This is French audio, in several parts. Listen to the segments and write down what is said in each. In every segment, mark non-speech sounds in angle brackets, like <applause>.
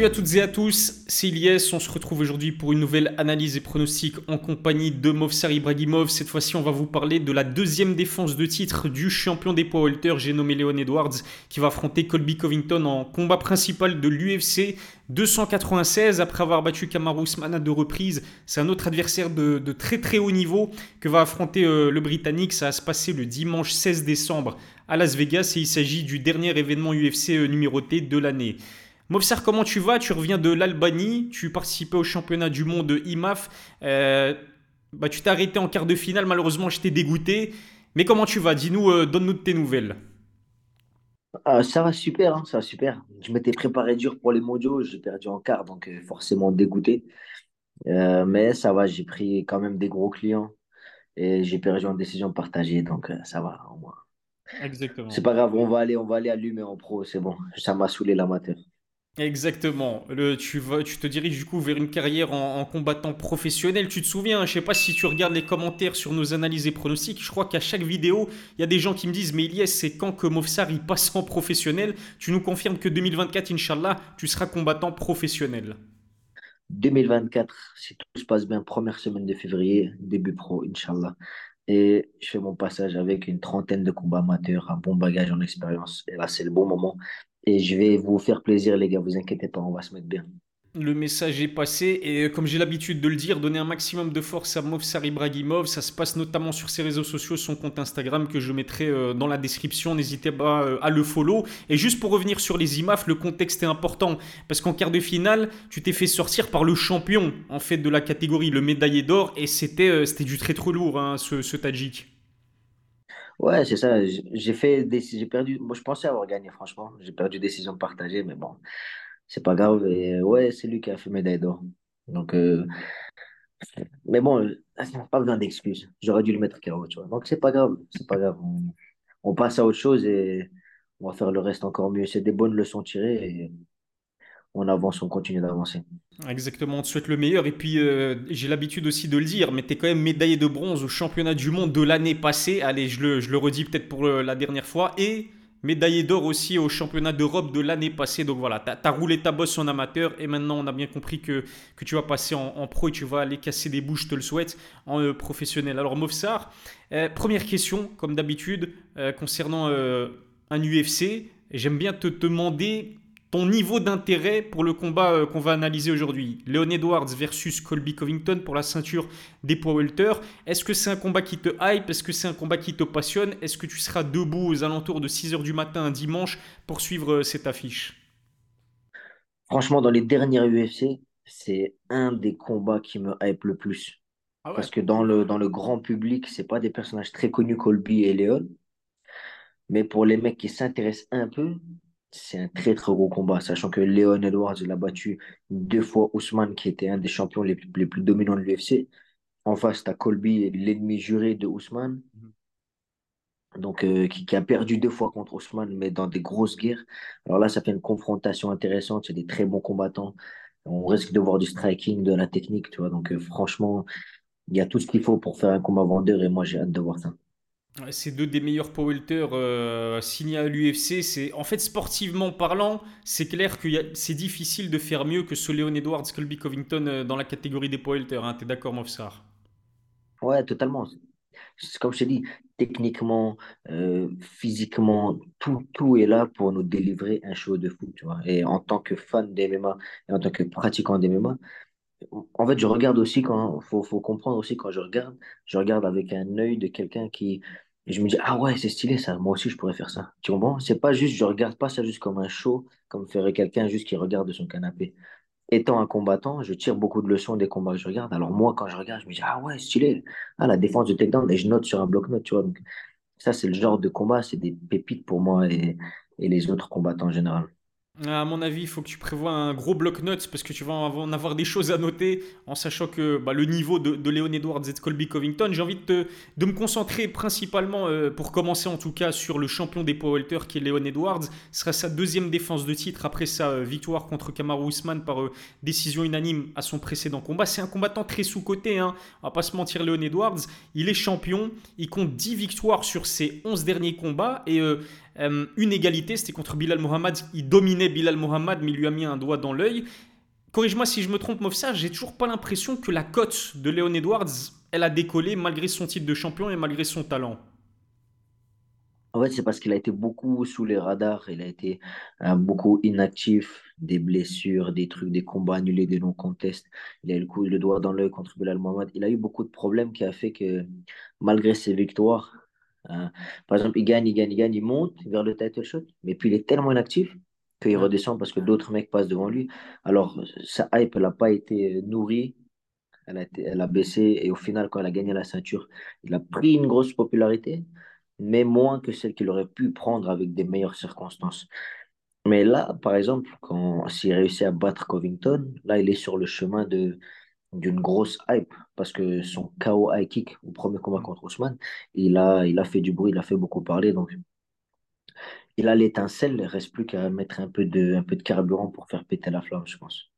Salut à toutes et à tous, c'est Ilyes. On se retrouve aujourd'hui pour une nouvelle analyse et pronostic en compagnie de Movsar Ibrahimov. Cette fois-ci, on va vous parler de la deuxième défense de titre du champion des poids welter, j'ai nommé Leon Edwards, qui va affronter Colby Covington en combat principal de l'UFC 296 après avoir battu Kamaru Usman à deux reprises. C'est un autre adversaire de, très très haut niveau que va affronter euh, le Britannique. Ça va se passer le dimanche 16 décembre à Las Vegas et il s'agit du dernier événement UFC euh, numéroté de l'année. Mofsar, comment tu vas? Tu reviens de l'Albanie, tu participais au championnat du monde IMAF. Euh, bah, tu t'es arrêté en quart de finale, malheureusement, je t'ai dégoûté. Mais comment tu vas? Dis-nous, euh, donne-nous de tes nouvelles. Ah, ça va super, hein, ça va super. Je m'étais préparé dur pour les mondiaux, j'ai perdu en quart, donc euh, forcément dégoûté. mais ça va, j'ai pris quand même des gros clients et j'ai perdu en décision partagée, donc ça va au moins. Exactement. C'est pas grave, on va aller, on va aller allumer en pro, c'est bon. Ça m'a saoulé l'amateur. Exactement. Le, tu, tu te diriges du coup vers une carrière en, combattant professionnel. Tu te souviens, je sais pas si tu regardes les commentaires sur nos analyses et pronostics, je crois qu'à chaque vidéo, il y a des gens qui me disent Mais Ilyes, c'est quand que Mofsar il passe en professionnel? Tu nous confirmes que 2024, Inch'Allah, tu seras combattant professionnel 2024, si tout se passe bien, première semaine de février, début pro, Inch'Allah. Et je fais mon passage avec une trentaine de combats amateurs, un bon bagage en expérience. Et là, c'est le bon moment et je vais vous faire plaisir, les gars, vous inquiétez pas, on va se mettre bien. Le message est passé et euh, comme j'ai l'habitude de le dire, donner un maximum de force à Movsar Ibrahimov. Ça se passe notamment sur ses réseaux sociaux, son compte Instagram que je mettrai euh, dans la description. N'hésitez pas euh, à le follow. Et juste pour revenir sur les IMAF, le contexte est important parce qu'en quart de finale, tu t'es fait sortir par le champion en fait de la catégorie, le médaillé d'or, et c'était c'était du très trop lourd hein, ce, ce Tadjik. Ouais, c'est ça. J'ai fait des... j'ai perdu. Moi, je pensais avoir gagné, franchement. J'ai perdu décision partagée, mais bon, c'est pas grave. Et ouais, c'est lui qui a fait médaille d'or. Donc, euh, mais bon, <clears throat> pas besoin d'excuses. J'aurais dû le mettre KO, tu vois. Donc, c'est pas grave. C'est pas grave. On... passe à autre chose et on va faire le reste encore mieux. C'est des bonnes leçons tirées on avance, on continue d'avancer. Exactement, on te souhaite le meilleur. Et puis, euh, j'ai l'habitude aussi de le dire, mais tu es quand même médaillé de bronze au championnat du monde de l'année passée. Allez, je le, je le redis peut-être pour la dernière fois. Et médaillé d'or aussi au championnat d'Europe de l'année passée. Donc voilà, tu as, roulé ta bosse en amateur et maintenant on a bien compris que, que tu vas passer en, pro et tu vas aller casser des bouches, je te le souhaite, en euh, professionnel. Alors Mofsar, euh, première question, comme d'habitude, concernant un UFC. J'aime bien te demander ton niveau d'intérêt pour le combat euh, qu'on va analyser aujourd'hui. Leon Edwards versus Colby Covington pour la ceinture des poids welter. Est-ce que c'est un combat qui te hype? Est-ce que c'est un combat qui te passionne? Est-ce que tu seras debout aux alentours de 6h du matin un dimanche pour suivre euh, cette affiche? Franchement, dans les dernières UFC, c'est un des combats qui me hype le plus. Ah Parce que dans le, dans le grand public, c'est pas des personnages très connus, Colby et Leon. Mais pour les mecs qui s'intéressent un peu, c'est un très très gros combat, sachant que Leon Edwards l'a battu deux fois Ousmane, qui était un des champions les plus, les plus dominants de l'UFC. En face, tu as Colby, l'ennemi juré de Ousmane, mhm. donc, euh, qui, qui, a perdu deux fois contre Ousmane, mais dans des grosses guerres. Alors là, ça fait une confrontation intéressante, c'est des très bons combattants. On risque de voir du striking, de la technique, tu vois. Donc, euh, franchement, il y a tout ce qu'il faut pour faire un combat vendeur, et moi, j'ai hâte de voir ça. C'est deux des meilleurs power euh, signés à l'UFC. C'est en fait sportivement parlant, c'est clair que c'est difficile de faire mieux que ce Leon Edwards, Colby Covington euh, dans la catégorie des power Hein. T'es d'accord, Mofsar Ouais, totalement. Comme je t'ai dit, techniquement, euh, physiquement, tout, tout est là pour nous délivrer un show de foot. Et en tant que fan d'MMA et en tant que pratiquant d'MMA, en fait, je regarde aussi quand, faut, faut comprendre aussi quand je regarde, je regarde avec un œil de quelqu'un qui, et je me dis, ah ouais, c'est stylé ça, moi aussi je pourrais faire ça. Tu comprends? C'est pas juste, je regarde pas ça juste comme un show, comme ferait quelqu'un juste qui regarde de son canapé. Étant un combattant, je tire beaucoup de leçons des combats que je regarde. Alors moi, quand je regarde, je me dis, ah ouais, stylé. Ah, la défense de takedown, et je note sur un bloc-notes, tu vois. Donc, ça, c'est le genre de combat, c'est des pépites pour moi et, et les autres combattants en général. À mon avis, il faut que tu prévois un gros bloc-notes parce que tu vas en avoir des choses à noter en sachant que bah, le niveau de, Léon Edwards et de Colby Covington, j'ai envie de, me concentrer principalement, euh, pour commencer en tout cas, sur le champion des poids qui est Léon Edwards. Ce sera sa deuxième défense de titre après sa euh, victoire contre Kamaru Usman par euh, décision unanime à son précédent combat. C'est un combattant très sous-coté, hein. on va pas se mentir, Léon Edwards. Il est champion, il compte 10 victoires sur ses 11 derniers combats et une égalité, c'était contre Bilal Mohamed. Il dominait Bilal Mohamed, mais il lui a mis un doigt dans l'œil. Corrige-moi si je me trompe, Mofsa, j'ai toujours pas l'impression que la cote de Léon Edwards, elle a décollé malgré son titre de champion et malgré son talent. En fait, c'est parce qu'il a été beaucoup sous les radars, il a été euh, beaucoup inactif, des blessures, des trucs, des combats annulés, des non-contests. Il a eu le coup, le doigt dans l'œil contre Bilal Mohamed. Il a eu beaucoup de problèmes qui a fait que, malgré ses victoires, euh, par exemple, il gagne, il gagne, il gagne, il monte vers le title shot, mais puis il est tellement inactif qu'il redescend parce que d'autres mecs passent devant lui. Alors, sa hype, elle n'a pas été nourrie, elle a, été, elle a baissé, et au final, quand elle a gagné la ceinture, il a pris une grosse popularité mais moins que celle qu'il aurait pu prendre avec des meilleures circonstances. Mais là, par exemple, quand s'il réussit à battre Covington, là, il est sur le chemin de d'une grosse hype parce que son KO high kick au premier combat contre Ousmane, il a, il a fait du bruit, il a fait beaucoup parler. Donc, il a l'étincelle, il ne reste plus qu'à mettre un peu, de, un peu de carburant pour faire péter la flamme, je pense.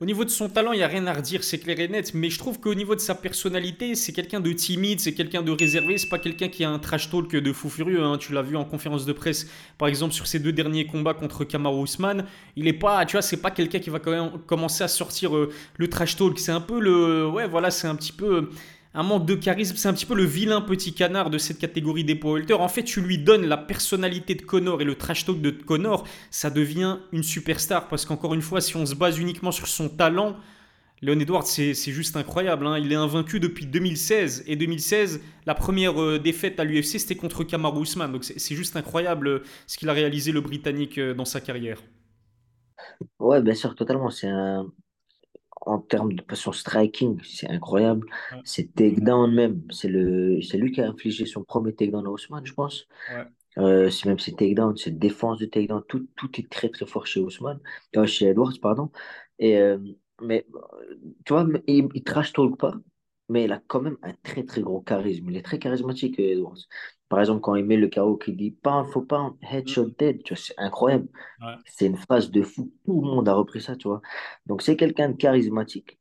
Au niveau de son talent, il n'y a rien à redire, c'est clair et net. Mais je trouve qu'au niveau de sa personnalité, c'est quelqu'un de timide, c'est quelqu'un de réservé. C'est pas quelqu'un qui a un trash talk de fou furieux. Hein. Tu l'as vu en conférence de presse, par exemple, sur ses deux derniers combats contre Kamaru Usman. Il est pas, tu vois, c'est pas quelqu'un qui va quand même commencer à sortir euh, le trash talk. C'est un peu le, ouais, voilà, c'est un petit peu un manque de charisme. C'est un petit peu le vilain petit canard de cette catégorie des powerlifters. En fait, tu lui donnes la personnalité de Connor et le trash talk de Connor, ça devient une superstar. Parce qu'encore une fois, si on se base uniquement sur son talent, Leon Edwards, c'est juste incroyable. Hein. Il est invaincu depuis 2016. Et 2016, la première euh, défaite à l'UFC, c'était contre Kamaru Usman. Donc c'est juste incroyable euh, ce qu'il a réalisé, le Britannique, euh, dans sa carrière. Ouais, bien sûr, totalement. C'est un, en termes de son striking, c'est incroyable. C'est takedown même. C'est le, c'est lui qui a infligé son premier takedown à Ousmane, je pense. Euh, c'est même ses takedowns, ses défenses de takedown, tout, tout est très très fort chez Ousmane, euh, chez Edwards, pardon. Et, euh, mais tu vois, il, il trash talk pas, mais il a quand même un très très gros charisme. Il est très charismatique, Edwards. Par exemple, quand il met le KO qui dit pas faut pas headshot mm. dead, tu vois, c'est incroyable. C'est une phrase de fou. Tout le monde a repris ça, tu vois. Donc, c'est quelqu'un de charismatique,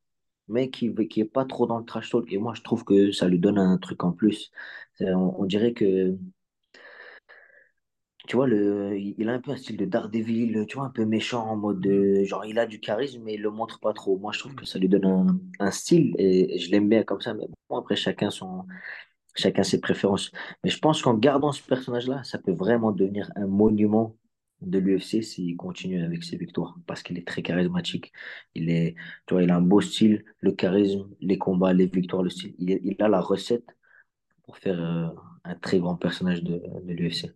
mais qui qui est pas trop dans le trash talk. Et moi, je trouve que ça lui donne un truc en plus. On, dirait que, tu vois, le, il a un peu un style de Daredevil, tu vois, un peu méchant en mode, mm. genre, il a du charisme, mais il le montre pas trop. Moi, je trouve mm. que ça lui donne un, un style et je l'aime bien comme ça. Mais bon, après, chacun son chacun ses préférences. Mais je pense qu'en gardant ce personnage-là, ça peut vraiment devenir un monument de l'UFC s'il continue avec ses victoires parce qu'il est très charismatique. Il, est, il a un beau style, le charisme, les combats, les victoires, le style. Il, a la recette pour faire euh, un très grand personnage de l'UFC.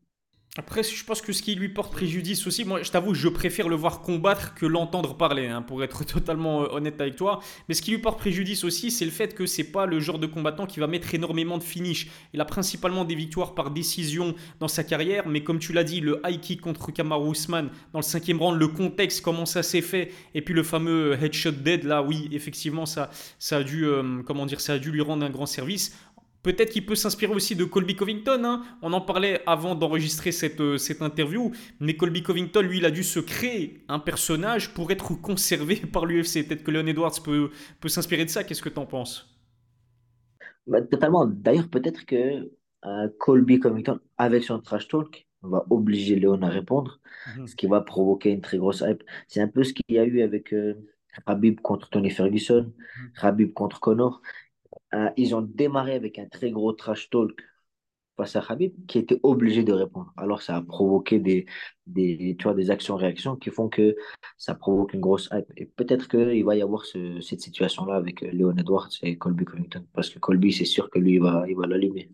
Après, je pense que ce qui lui porte préjudice aussi, moi je t'avoue, je préfère le voir combattre que l'entendre parler, hein, pour être <laughs> totalement euh, honnête avec toi. Mais ce qui lui porte préjudice aussi, c'est le fait que c'est pas le genre de combattant qui va mettre énormément de finish. Il a principalement des victoires par décision dans sa carrière, mais comme tu l'as dit, le high kick contre Kamaru Usman dans le cinquième round, le contexte, comment ça s'est fait, et puis le fameux headshot dead, là, oui, effectivement, ça, ça a dû, euh, comment dire, ça a dû lui rendre un grand service. Peut-être qu'il peut s'inspirer aussi de Colby Covington. Hein. On en parlait avant d'enregistrer cette, euh, cette interview. Mais Colby Covington, lui, il a dû se créer un personnage pour être conservé <laughs> par l'UFC. Peut-être que Leon Edwards peut, peut s'inspirer de ça. Qu'est-ce que tu en penses? Bah, Totalement. D'ailleurs, peut-être que euh, Colby Covington, avec son trash talk, va obliger Leon à répondre, mhm. ce qui va provoquer une très grosse hype. C'est un peu ce qu'il y a eu avec euh, Habib contre Tony Ferguson, mhm. Habib contre Connor. Euh, ils ont démarré avec un très gros trash talk face à Khabib qui était obligé de répondre. Alors ça a provoqué des, des, tu vois, des actions-réactions qui font que ça provoque une grosse hype. Et peut-être qu'il va y avoir cette situation-là avec euh, Leon Edwards et Colby Covington. Parce que Colby, c'est sûr que lui, il va, il va l'allumer.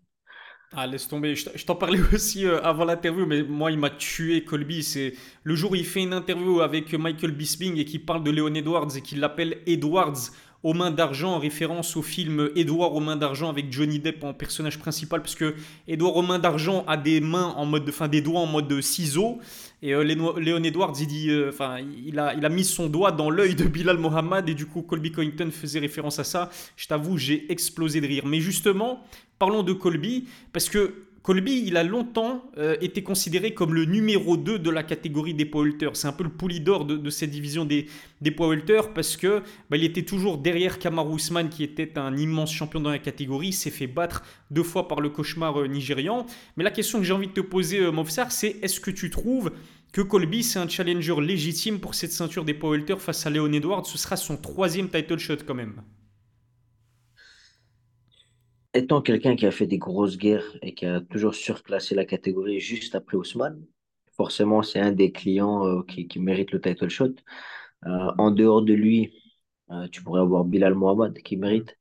Ah, laisse tomber. Je t'en parlais <laughs> aussi euh, avant l'interview, mais moi, il m'a tué, Colby. C'est le jour où il fait une interview avec Michael Bisping et qui parle de Leon Edwards et qu'il l'appelle Edwards aux mains d'argent en référence au film Édouard aux mains d'argent avec Johnny Depp en personnage principal parce que Édouard aux mains d'argent a des mains en mode enfin des doigts en mode ciseaux. Et euh, Léon Edwards il dit euh, enfin il a il a mis son doigt dans l'œil de Bilal Mohamed et du coup Colby Covington faisait référence à ça. Je t'avoue j'ai explosé de rire. Mais justement parlons de Colby parce que Colby, il a longtemps euh, été considéré comme le numéro 2 de la catégorie des powerlifters. C'est un peu le poulidor de, de cette division des, des powerlifters parce que bah, il était toujours derrière Kamaru Usman qui était un immense champion dans la catégorie. S'est fait battre deux fois par le cauchemar euh, nigérian. Mais la question que j'ai envie de te poser, euh, Mofsar, c'est est-ce que tu trouves que Colby, c'est un challenger légitime pour cette ceinture des powerlifters face à Leon Edwards? Ce sera son troisième title shot quand même étant quelqu'un qui a fait des grosses guerres et qui a toujours surclassé la catégorie juste après Ousmane, forcément, c'est un des clients euh, qui, qui, mérite le title shot. Euh, en dehors de lui, euh, tu pourrais avoir Bilal Mohamed qui mérite.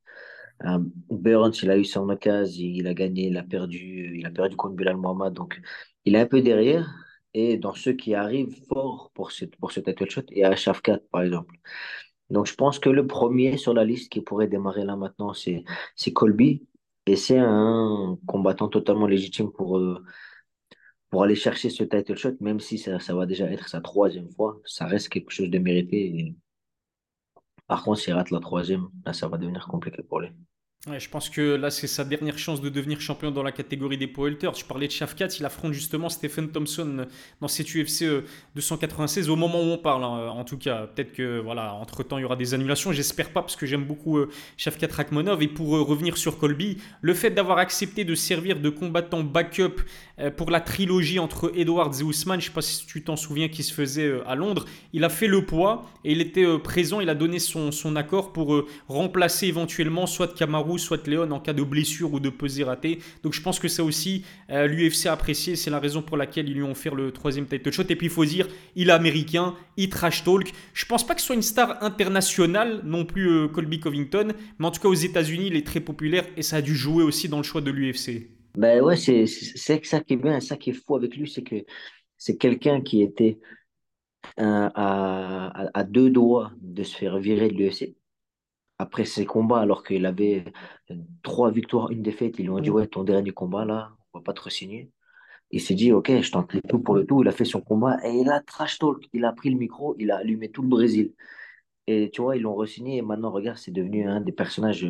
Burns, il a eu son occasion, il a gagné, il a perdu, il a perdu contre Bilal Mohamed, donc il est un peu derrière. Et dans ceux qui arrivent fort pour ce, pour ce title shot, il y a Shafkat, par exemple. Donc je pense que le premier sur la liste qui pourrait démarrer là maintenant, c'est Colby. Et c'est un combattant totalement légitime pour, euh, pour aller chercher ce title shot, même si ça, ça va déjà être sa troisième fois. Ça reste quelque chose de mérité. Par contre, s'il rate la troisième, là, ça va devenir compliqué pour lui je pense que là, c'est sa dernière chance de devenir champion dans la catégorie des poelters. Je parlais de Shafkat, il affronte justement Stephen Thompson dans cette UFC 296 au moment où on parle. Hein, en tout cas, peut-être que voilà, entre temps, il y aura des annulations. J'espère pas parce que j'aime beaucoup euh, Shafkat Rakhmonov. Et pour euh, revenir sur Colby, le fait d'avoir accepté de servir de combattant backup euh, pour la trilogie entre Edwards et Ousmane, je sais pas si tu t'en souviens, qui se faisait à Londres, il a fait le poids et il était présent. Il a donné son, son accord pour remplacer éventuellement soit Kamaru soit Léon en cas de blessure ou de pesée ratée. Donc je pense que ça aussi, euh, l'UFC a apprécié. C'est la raison pour laquelle ils lui ont offert le troisième title shot. Et puis il faut dire, il est américain, il trash talk. Je pense pas que ce soit une star internationale non plus, euh, Colby Covington. Mais en tout cas, aux États-Unis, il est très populaire et ça a dû jouer aussi dans le choix de l'UFC. Ben ouais, c'est ça qui est bien, ça qui est fou avec lui, c'est que c'est quelqu'un qui était euh, à, à, deux doigts de se faire virer de l'UFC après ses combats, alors qu'il avait trois victoires, une défaite, ils lui ont dit Ouais, ton dernier combat là, on va pas te re-signer. Il s'est dit Ok, je tente le tout pour le tout. Il a fait son combat et il a trash talk. Il a pris le micro, il a allumé tout le Brésil. Et tu vois, ils l'ont re-signé et maintenant, regarde, c'est devenu un des personnages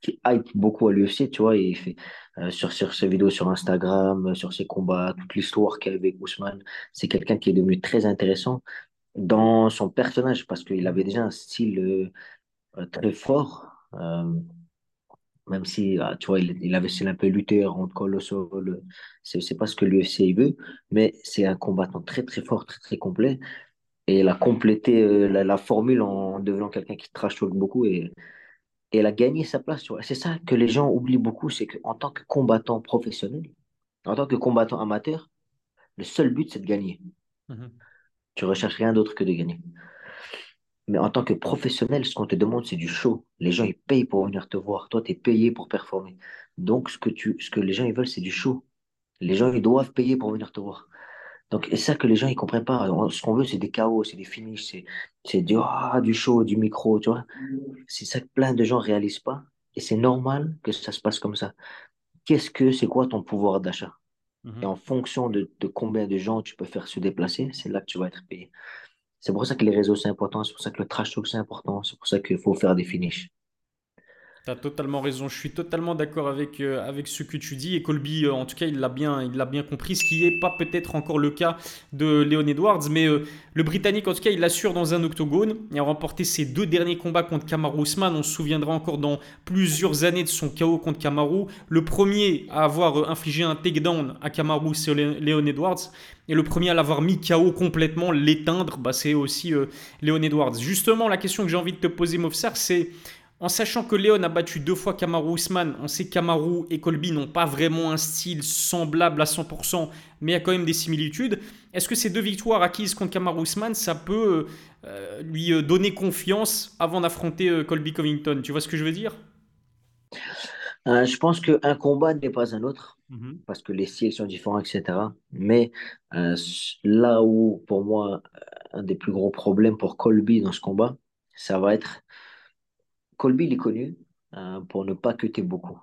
qui hype beaucoup à l'UFC, tu vois. il fait euh, sur, sur ses vidéos sur Instagram, sur ses combats, toute l'histoire qu'il y a avec Ousmane. C'est quelqu'un qui est devenu très intéressant dans son personnage parce qu'il avait déjà un style euh, euh, très fort. Euh, même si, ah, tu vois, il, il avait un peu lutté entre colossal, c'est pas ce que l'UFC veut, mais c'est un combattant très très fort, très très complet. Et il a complété la, formule en devenant quelqu'un qui trash talk beaucoup et, et elle a gagné sa place. C'est ça que les gens oublient beaucoup, c'est qu'en tant que combattant professionnel, en tant que combattant amateur, le seul but c'est de gagner. Mm-hmm. Tu recherches rien d'autre que de gagner. Mais en tant que professionnel, ce qu'on te demande, c'est du show. Les gens, ils payent pour venir te voir. Toi, tu es payé pour performer. Donc, ce que, les gens, ils veulent, c'est du show. Les gens, ils doivent payer pour venir te voir. Donc, et ça que les gens, ils comprennent pas. Ce qu'on veut, c'est des chaos, c'est des finishes, c'est du, ah, du show, du micro, tu vois. C'est ça que plein de gens réalisent pas. Et c'est normal que ça se passe comme ça. Qu'est-ce que, c'est quoi ton pouvoir d'achat? Et en fonction de, de, combien de gens tu peux faire se déplacer, c'est là que tu vas être payé. C'est pour ça que les réseaux, c'est important. C'est pour ça que le trash talk, c'est important. C'est pour ça qu'il faut faire des finishes. Tu as totalement raison. Je suis totalement d'accord avec, euh, ce que tu dis. Et Colby, euh, en tout cas, il l'a bien, compris, ce qui n'est pas peut-être encore le cas de Leon Edwards. Mais euh, le Britannique, en tout cas, il l'assure dans un octogone. Il a remporté ses deux derniers combats contre Kamaru Usman. On se souviendra encore dans plusieurs années de son KO contre Kamaru. Le premier à avoir infligé un takedown à Kamaru, c'est Leon Edwards. Et le premier à l'avoir mis KO complètement, l'éteindre, bah, c'est aussi Leon Edwards. Justement, la question que j'ai envie de te poser, Mofsar, c'est en sachant que Léon a battu deux fois Kamaru Usman, on sait que Kamaru et Colby n'ont pas vraiment un style semblable à 100%, mais il y a quand même des similitudes. Est-ce que ces deux victoires acquises contre Kamaru Usman, ça peut euh, lui euh, donner confiance avant d'affronter euh, Colby Covington? Tu vois ce que je veux dire? Je pense qu'un combat n'est pas un autre, mhm. parce que les styles sont différents, etc. Mais là où, pour moi, un des plus gros problèmes pour Colby dans ce combat, ça va être Colby, il est connu euh, pour ne pas cutter beaucoup.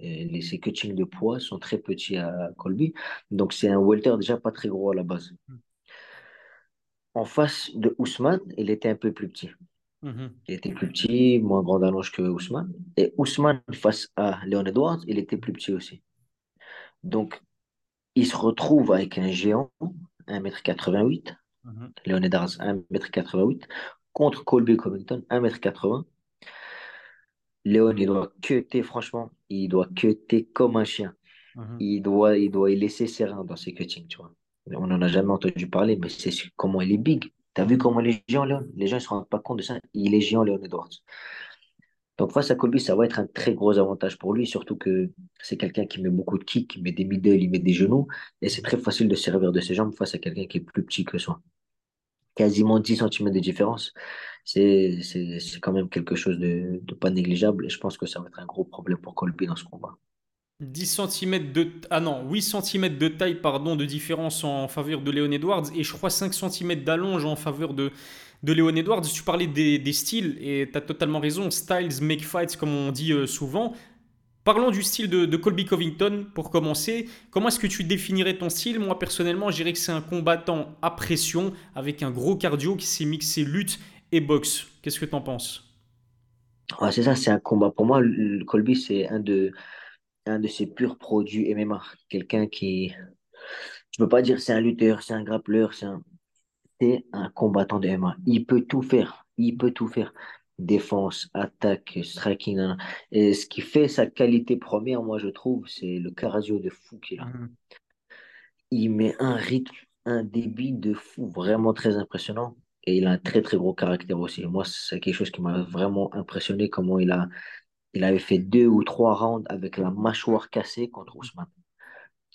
Et ses cuttings de poids sont très petits à Colby. Donc, c'est un welter déjà pas très gros à la base. En face de Ousmane, il était un peu plus petit. Mm-hmm. Il était plus petit, moins grand d'allonge que Ousmane. Et Ousmane, face à Leon Edwards, il était plus petit aussi. Donc, il se retrouve avec un géant, 1m88, Mhm. Léon Edwards, 1m88, contre Colby Covington, 1m80. Léon, il doit cutter, franchement, il doit cutter comme un chien. Mhm. Il doit, il doit y laisser ses reins dans ses cuttings, tu vois. On n'en a jamais entendu parler, mais c'est comment il est big. T'as vu Mhm. comment il est géant, Léon? Les gens ne se rendent pas compte de ça. Il est géant, Léon Edwards. Donc face à Colby, ça va être un très gros avantage pour lui, surtout que c'est quelqu'un qui met beaucoup de kicks, il met des middle, il met des genoux, et c'est très facile de servir de ses jambes face à quelqu'un qui est plus petit que soi. Quasiment 10 centimètres de différence, c'est quand même quelque chose de, de pas négligeable, et je pense que ça va être un gros problème pour Colby dans ce combat. 10 cm de... Ah non, 8 centimètres de taille, pardon, de différence en faveur de Léon Edwards et je crois 5 centimètres d'allonge en faveur de, de Léon Edwards. Tu parlais des, des styles et tu as totalement raison. Styles make fights, comme on dit euh, souvent. Parlons du style de, Colby Covington pour commencer. Comment est-ce que tu définirais ton style? Moi, personnellement, je dirais que c'est un combattant à pression avec un gros cardio qui s'est mixé lutte et boxe. Qu'est-ce que tu en penses c'est ça, c'est un combat. Pour moi, le- Colby, c'est un de, un de ces purs produits MMA. Quelqu'un qui, tu peux pas dire c'est un lutteur, c'est un grappleur, c'est un, c'est un combattant de MMA. Il peut tout faire. Il peut tout faire. Défense, attaque, striking. nan, nan. Et ce qui fait sa qualité première, moi, je trouve, c'est le cardio de fou qu'il a. Mhm. Il met un rythme, un débit de fou, vraiment très impressionnant. Et il a un très, très gros caractère aussi. Moi, c'est quelque chose qui m'a vraiment impressionné, comment il a, il avait fait deux ou trois rounds avec la mâchoire cassée contre Ousmane.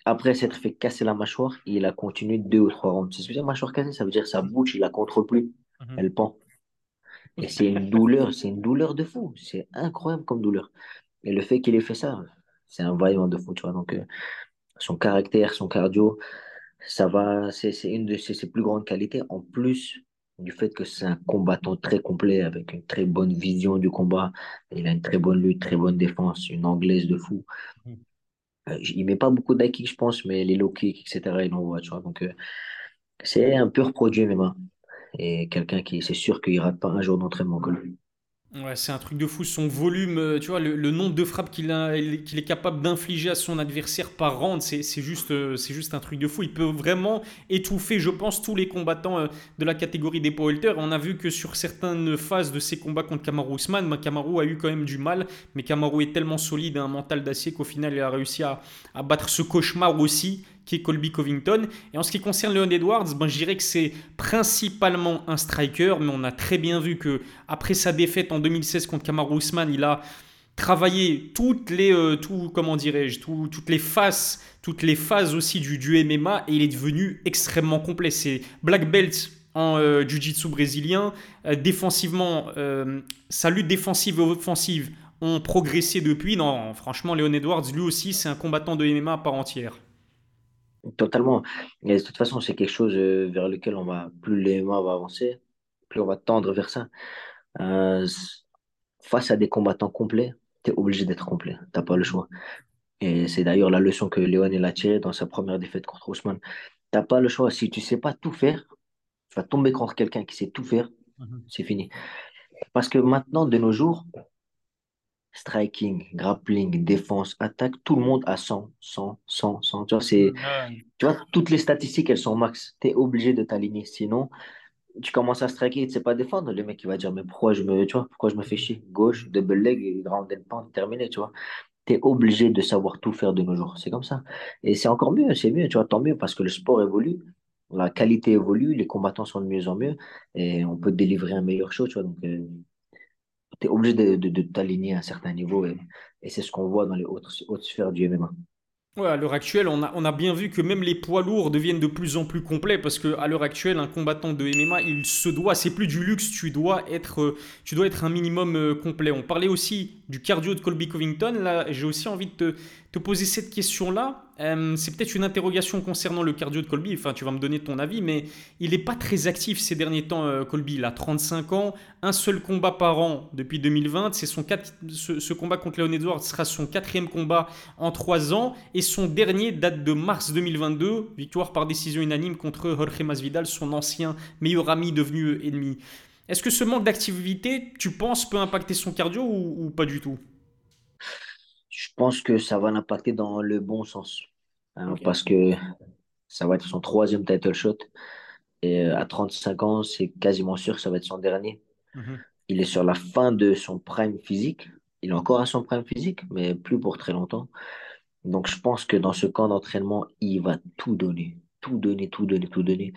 Après s'être fait casser la mâchoire, il a continué deux ou trois rounds. C'est ce que mâchoire cassée, ça veut dire sa bouche, il la contrôle plus. Mhm. Elle pend. Et c'est une douleur, c'est une douleur de fou. C'est incroyable comme douleur. Et le fait qu'il ait fait ça, c'est un vaillant de fou, tu vois. Donc, euh, son caractère, son cardio, ça va, c'est une de ses, ses plus grandes qualités. En plus du fait que c'est un combattant très complet, avec une très bonne vision du combat. Il a une très bonne lutte, très bonne défense, une anglaise de fou. Mhm. Euh, il met pas beaucoup d'high je pense, mais les low kicks, etc., il envoie, tu vois. Donc, euh, c'est un pur produit MMA. Et quelqu'un qui, c'est sûr qu'il rate pas un jour d'entraînement. Ouais, c'est un truc de fou. Son volume, euh, tu vois, le, nombre de frappes qu'il est capable d'infliger à son adversaire par round, c'est juste, euh, c'est juste un truc de fou. Il peut vraiment étouffer, je pense, tous les combattants euh, de la catégorie des powerlifters. On a vu que sur certaines phases de ses combats contre Kamaru Usman, ben, Kamaru a eu quand même du mal, mais Kamaru est tellement solide, un mental d'acier qu'au final, il a réussi à, à battre ce cauchemar aussi qui est Colby Covington. Et en ce qui concerne Leon Edwards, ben, je dirais que c'est principalement un striker, mais on a très bien vu que après sa défaite en 2016 contre Kamaru Usman, il a travaillé toutes les, euh, tout, comment dirais-je, tout- toutes les phases, toutes les phases aussi du, du MMA et il est devenu extrêmement complet. C'est black belt en euh, jiu-jitsu brésilien. Euh, défensivement, sa lutte défensive et offensive ont progressé depuis. Non, franchement, Leon Edwards, lui aussi, c'est un combattant de MMA à part entière. Totalement. Et de toute façon, c'est quelque chose euh, vers lequel on va, plus le MMA va avancer, plus on va tendre vers ça. Euh, face à des combattants complets, tu es obligé d'être complet. T'as pas le choix. Et c'est d'ailleurs la leçon que Léon il a tirée dans sa première défaite contre Ousmane. T'as pas le choix. Si tu sais pas tout faire, tu vas tomber contre quelqu'un qui sait tout faire, Mhm. c'est fini. Parce que maintenant, de nos jours, striking, grappling, défense, attaque, tout le monde a 100, 100, 100, 100. Tu vois, c'est, tu vois, toutes les statistiques, elles sont au max. Tu es obligé de t'aligner. Sinon, tu commences à striker et tu sais pas défendre. Le mec, il va dire, mais pourquoi je me, tu vois, pourquoi je me fais chier? Gauche, double leg, ground and pound, terminé, tu vois. Tu es obligé de savoir tout faire de nos jours. C'est comme ça. Et c'est encore mieux, c'est mieux, tu vois, tant mieux parce que le sport évolue, la qualité évolue, les combattants sont de mieux en mieux et on peut délivrer un meilleur show, tu vois. Donc, tu es obligé de, de, t'aligner à un certain niveau et, et c'est ce qu'on voit dans les hautes, hautes sphères du MMA. Ouais, à l'heure actuelle, on a, on a bien vu que même les poids lourds deviennent de plus en plus complets parce que à l'heure actuelle, un combattant de MMA, il se doit, c'est plus du luxe, tu dois être, tu dois être un minimum euh, complet. On parlait aussi du cardio de Colby Covington. Là, j'ai aussi envie de te, te poser cette question-là. Euh, c'est peut-être une interrogation concernant le cardio de Colby. Enfin, tu vas me donner ton avis, mais il n'est pas très actif ces derniers temps. euh, Colby, il a 35 ans, un seul combat par an depuis 2020. C'est son quatre- ce, combat contre Leon Edwards sera son quatrième combat en trois ans et son dernier date de mars 2022, victoire par décision unanime contre Jorge Masvidal, son ancien meilleur ami devenu ennemi. Est-ce que ce manque d'activité, tu penses, peut impacter son cardio ou, pas du tout? Pense que ça va l'impacter dans le bon sens. hein, parce que ça va être son troisième title shot. Et euh, à 35 ans, c'est quasiment sûr que ça va être son dernier. Mhm. Il est sur la fin de son prime physique. Il est encore à son prime physique, mais plus pour très longtemps. Donc je pense que dans ce camp d'entraînement, il va tout donner. Tout donner, tout donner, tout donner.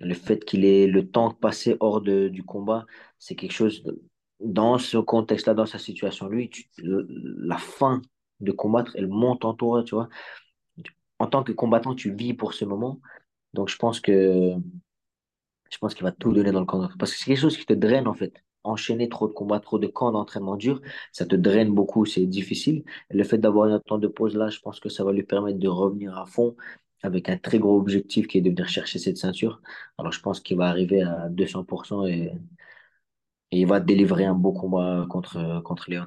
Le fait qu'il ait le temps passé hors de, du combat, c'est quelque chose, de- dans ce contexte-là, dans sa situation, lui, tu- la fin de combattre, elle monte en toi, tu vois. En tant que combattant, tu vis pour ce moment. Donc je pense que je pense qu'il va tout donner dans le camp. Parce que c'est quelque chose qui te draine, en fait. Enchaîner trop de combats, trop de camps d'entraînement dur, ça te draine beaucoup, c'est difficile. Le fait d'avoir un temps de pause là, je pense que ça va lui permettre de revenir à fond avec un très gros objectif qui est de venir chercher cette ceinture. Alors je pense qu'il va arriver à 200% et, et il va délivrer un beau combat contre Léon.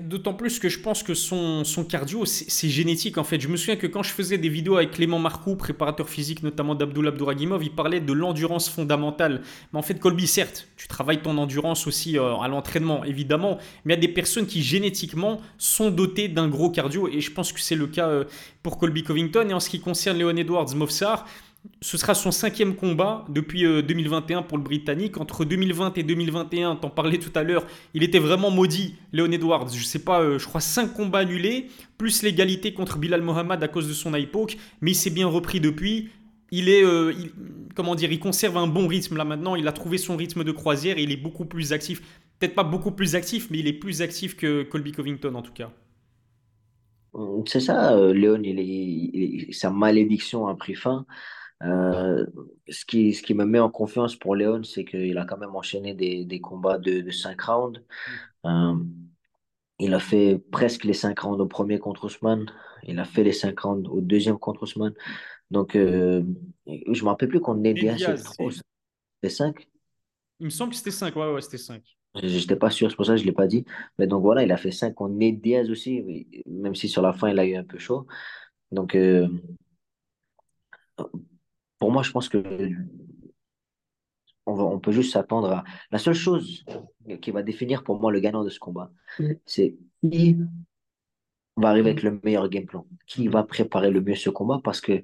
D'autant plus que je pense que son, son cardio, c'est génétique en fait. Je me souviens que quand je faisais des vidéos avec Clément Marcoux, préparateur physique notamment d'Abdullah Abdouragimov, il parlait de l'endurance fondamentale. Mais en fait, Colby, certes, tu travailles ton endurance aussi euh, à l'entraînement, évidemment, mais il y a des personnes qui génétiquement sont dotées d'un gros cardio et je pense que c'est le cas euh, pour Colby Covington. Et en ce qui concerne Leon Edwards Movsar, ce sera son cinquième combat depuis euh, 2021 pour le Britannique. Entre 2020 et 2021, t'en parlais tout à l'heure, il était vraiment maudit, Leon Edwards. Je sais pas, euh, je crois 5 combats annulés, plus l'égalité contre Bilal Mohamed à cause de son eye poke, mais il s'est bien repris depuis. Il est, euh, comment dire, il conserve un bon rythme là maintenant. Il a trouvé son rythme de croisière et il est beaucoup plus actif. Peut-être pas beaucoup plus actif, mais il est plus actif que Colby Covington en tout cas. C'est ça, euh, Léon, sa malédiction a pris fin. Euh, ce qui, ce qui me met en confiance pour Léon, c'est qu'il a quand même enchaîné des, des combats de, de 5 rounds. Euh, il a fait presque les 5 rounds au premier contre Ousmane. Il a fait les 5 rounds au deuxième contre Ousmane. Donc, euh, je me rappelle plus qu'on est c'est Diaz, 3 c'est 5. il me semble que c'était 5. ouais, ouais, c'était 5. Je n'étais pas sûr, c'est pour ça que je ne l'ai pas dit. Mais donc voilà, il a fait 5 contre Ned Diaz aussi, même si sur la fin, il a eu un peu chaud. Donc, euh, pour moi, je pense que on va, on peut juste s'attendre à. La seule chose qui va définir pour moi le gagnant de ce combat, Mm. c'est qui va arriver avec le meilleur game plan, qui va préparer le mieux ce combat, parce que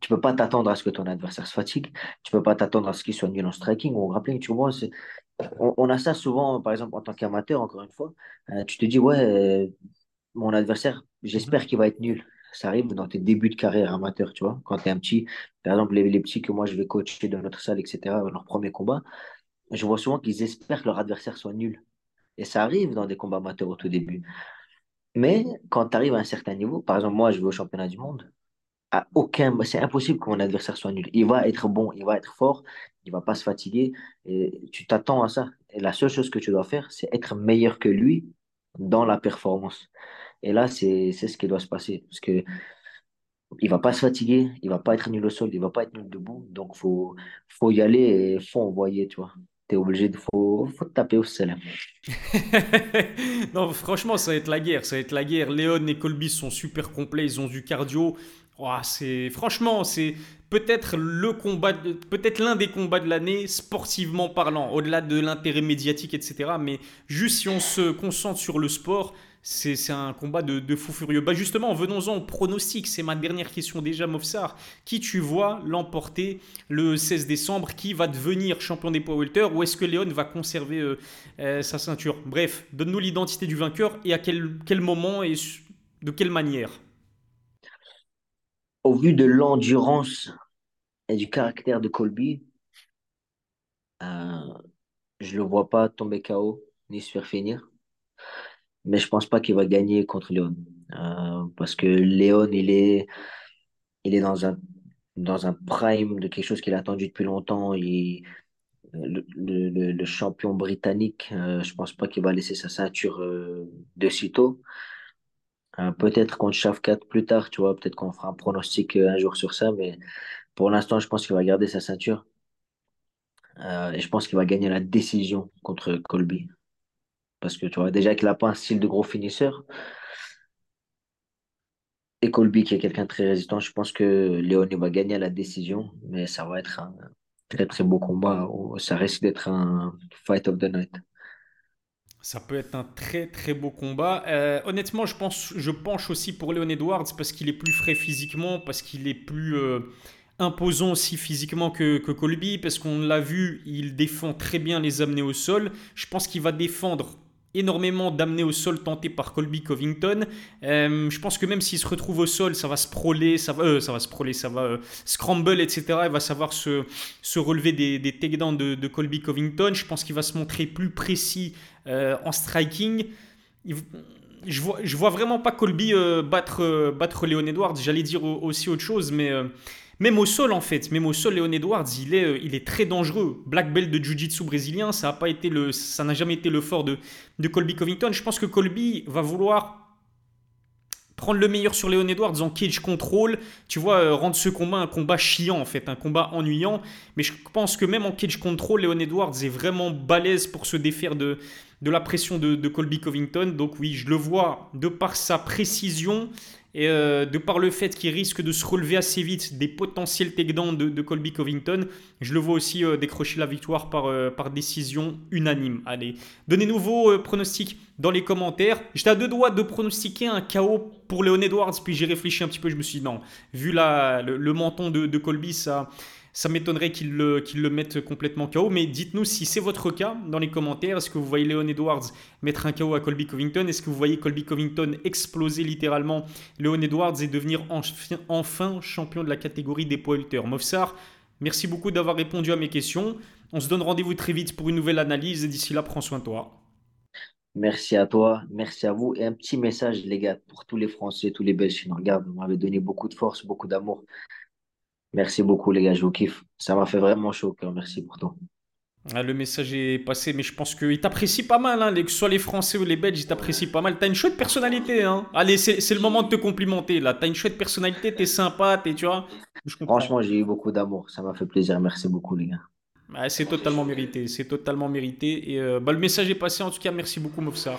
tu peux pas t'attendre à ce que ton adversaire se fatigue, tu peux pas t'attendre à ce qu'il soit nul en striking ou en grappling, tu vois. On, on a ça souvent, par exemple, en tant qu'amateur, encore une fois. Euh, tu te dis, ouais, euh, mon adversaire, j'espère qu'il va être nul. Ça arrive dans tes débuts de carrière amateur, tu vois, quand tu es un petit, par exemple, les, petits que moi je vais coacher dans notre salle, etc., dans leur premier combat, je vois souvent qu'ils espèrent que leur adversaire soit nul. Et ça arrive dans des combats amateurs au tout début. Mais quand tu arrives à un certain niveau, par exemple, moi, je vais au championnat du monde, à aucun, c'est impossible que mon adversaire soit nul. Il va être bon, il va être fort, il va pas se fatiguer. Et tu t'attends à ça. Et la seule chose que tu dois faire, c'est être meilleur que lui dans la performance. Et là, c'est, ce qui doit se passer. Parce que il va pas se fatiguer, il va pas être nul au sol, il va pas être nul debout. Donc, faut, faut y aller et faut envoyer, tu vois. T'es obligé de, faut, faut te taper au salam. <laughs> non, franchement, ça va être la guerre. Ça va être la guerre. Léon et Colby sont super complets. Ils ont du cardio. C'est franchement, c'est peut-être le combat, peut-être l'un des combats de l'année sportivement parlant, au-delà de l'intérêt médiatique, etc. Mais juste si on se concentre sur le sport, c'est un combat de, fou furieux. Bah justement, venons-en au pronostic. C'est ma dernière question déjà, Mofsar. Qui tu vois l'emporter le 16 décembre Qui va devenir champion des poids welter Ou est-ce que Léon va conserver euh, euh, sa ceinture? Bref, donne-nous l'identité du vainqueur et à quel, quel moment et de quelle manière? Au vu de l'endurance et du caractère de Colby, euh, je le vois pas tomber KO ni se faire finir. Mais je pense pas qu'il va gagner contre Léon. Euh, parce que Léon, il est, il est dans un, dans un prime de quelque chose qu'il a attendu depuis longtemps. Il, le, le, champion britannique, euh, je pense pas qu'il va laisser sa ceinture euh, de sitôt. Euh, peut-être contre Shafkat plus tard, tu vois, peut-être qu'on fera un pronostic un jour sur ça, mais pour l'instant, je pense qu'il va garder sa ceinture. Et je pense qu'il va gagner la décision contre Colby. Parce que tu vois, déjà qu'il n'a pas un style de gros finisseur, et Colby qui est quelqu'un de très résistant, je pense que Léon il va gagner à la décision, mais ça va être un très très beau combat. où Ça risque d'être un fight of the night. Ça peut être un très très beau combat. Euh, honnêtement, je pense, je penche aussi pour Leon Edwards parce qu'il est plus frais physiquement, parce qu'il est plus euh, imposant aussi physiquement que, que Colby, parce qu'on l'a vu, il défend très bien les amener au sol. Je pense qu'il va défendre énormément d'amener au sol tenté par Colby Covington. Euh, je pense que même s'il se retrouve au sol, ça va se proler, ça va, euh, ça va se proler, ça va euh, scramble, etc. Il va savoir se, se relever des, des takedowns de, de, Colby Covington. Je pense qu'il va se montrer plus précis en striking. je vois, je vois vraiment pas Colby battre, battre Léon Edwards. J'allais dire aussi autre chose, mais même au sol, en fait, même au sol, Léon Edwards, il est, euh, il est très dangereux. Black belt de Jiu-Jitsu brésilien, ça n'a pas été le, ça n'a jamais été le fort de, de Colby Covington. Je pense que Colby va vouloir prendre le meilleur sur Léon Edwards en cage control, tu vois, euh, rendre ce combat un combat chiant en fait, un combat ennuyant. Mais je pense que même en cage control, Léon Edwards est vraiment balèze pour se défaire de, de la pression de, de Colby Covington. Donc oui, je le vois de par sa précision et euh, de par le fait qu'il risque de se relever assez vite des potentiels takedowns de, de Colby Covington, je le vois aussi euh, décrocher la victoire par, euh, décision unanime. Allez, donnez-nous vos pronostics dans les commentaires. J'étais à deux doigts de pronostiquer un KO pour Leon Edwards, puis j'ai réfléchi un petit peu, je me suis dit non, vu la, le, menton de Colby, ça ça m'étonnerait qu'ils le, mettent complètement KO. Mais dites-nous si c'est votre cas dans les commentaires. Est-ce que vous voyez Leon Edwards mettre un KO à Colby Covington? Est-ce que vous voyez Colby Covington exploser littéralement Leon Edwards et devenir enfin champion de la catégorie des poids Mofsar, merci beaucoup d'avoir répondu à mes questions. On se donne rendez-vous très vite pour une nouvelle analyse. D'ici là, prends soin de toi. Merci à toi, merci à vous. Et un petit message, les gars, pour tous les Français, tous les Belges regardent. Vous m'avez donné beaucoup de force, beaucoup d'amour. Merci beaucoup, les gars, je vous kiffe. Ça m'a fait vraiment chaud Merci pour tout. Ah, le message est passé, mais je pense qu'il t'apprécie pas mal, hein, que ce soit les Français ou les Belges, ils t'apprécient pas mal. T'as une chouette personnalité, hein. Allez, c'est le moment de te complimenter, là. T'as une chouette personnalité, t'es sympa, t'es, tu vois. Franchement, j'ai eu beaucoup d'amour, ça m'a fait plaisir. Merci beaucoup, les gars. Ah, c'est totalement mérité, c'est totalement mérité. Et euh, bah, le message est passé, en tout cas, merci beaucoup, Mofsar.